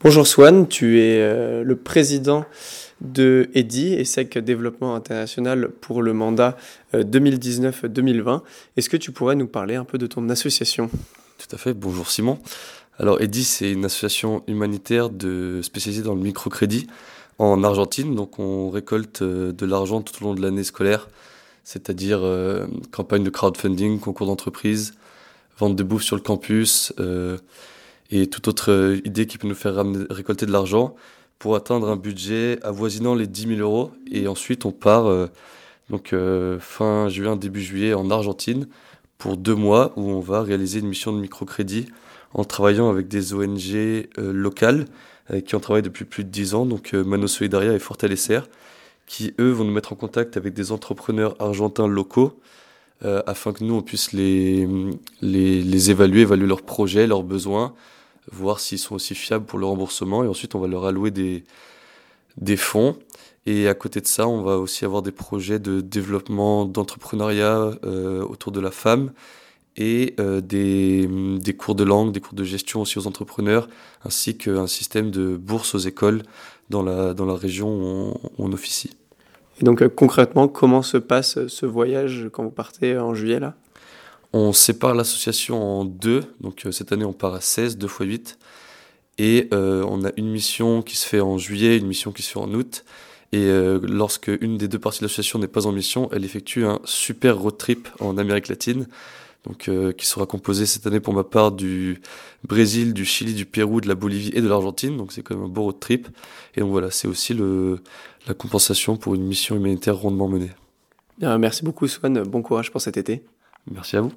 Bonjour Swan, tu es euh, le président de EDI, ESSEC Développement International pour le mandat 2019-2020. Euh, Est-ce que tu pourrais nous parler un peu de ton association? Tout à fait, bonjour Simon. Alors EDI, c'est une association humanitaire spécialisée dans le microcrédit en Argentine. Donc on récolte euh, de l'argent tout au long de l'année scolaire, c'est-à-dire campagne de crowdfunding, concours d'entreprise, vente de bouffe sur le campus et toute autre euh, idée qui peut nous faire récolter de l'argent pour atteindre un budget avoisinant les 10 000 euros. Et ensuite, on part euh, donc euh, fin juin, début juillet en Argentine pour deux mois où on va réaliser une mission de microcrédit en travaillant avec des ONG locales qui ont travaillé depuis plus de 10 ans, donc Mano Solidaria et Fortalecer, qui eux vont nous mettre en contact avec des entrepreneurs argentins locaux afin que nous on puisse les, les, les évaluer, évaluer leurs projets, leurs besoins, voir s'ils sont aussi fiables pour le remboursement. Et ensuite, on va leur allouer des, des fonds. Et à côté de ça, on va aussi avoir des projets de développement d'entrepreneuriat euh, autour de la femme et euh, des, des, cours de langue, des cours de gestion aussi aux entrepreneurs, ainsi qu'un système de bourse aux écoles dans la, dans la région où on, où on officie. Et donc euh, concrètement, comment se passe ce voyage quand vous partez en juillet là? On sépare l'association en deux. Donc euh, cette année, on part à 16, 2 x 8. Et euh, on a une mission qui se fait en juillet, une mission qui se fait en août. Et euh, lorsque une des deux parties de l'association n'est pas en mission, elle effectue un super road trip en Amérique latine, donc qui sera composé cette année pour ma part du Brésil, du Chili, du Pérou, de la Bolivie et de l'Argentine. Donc c'est quand même un beau road trip. Et donc voilà, c'est aussi la compensation pour une mission humanitaire rondement menée. merci beaucoup Swan, bon courage pour cet été. Merci à vous.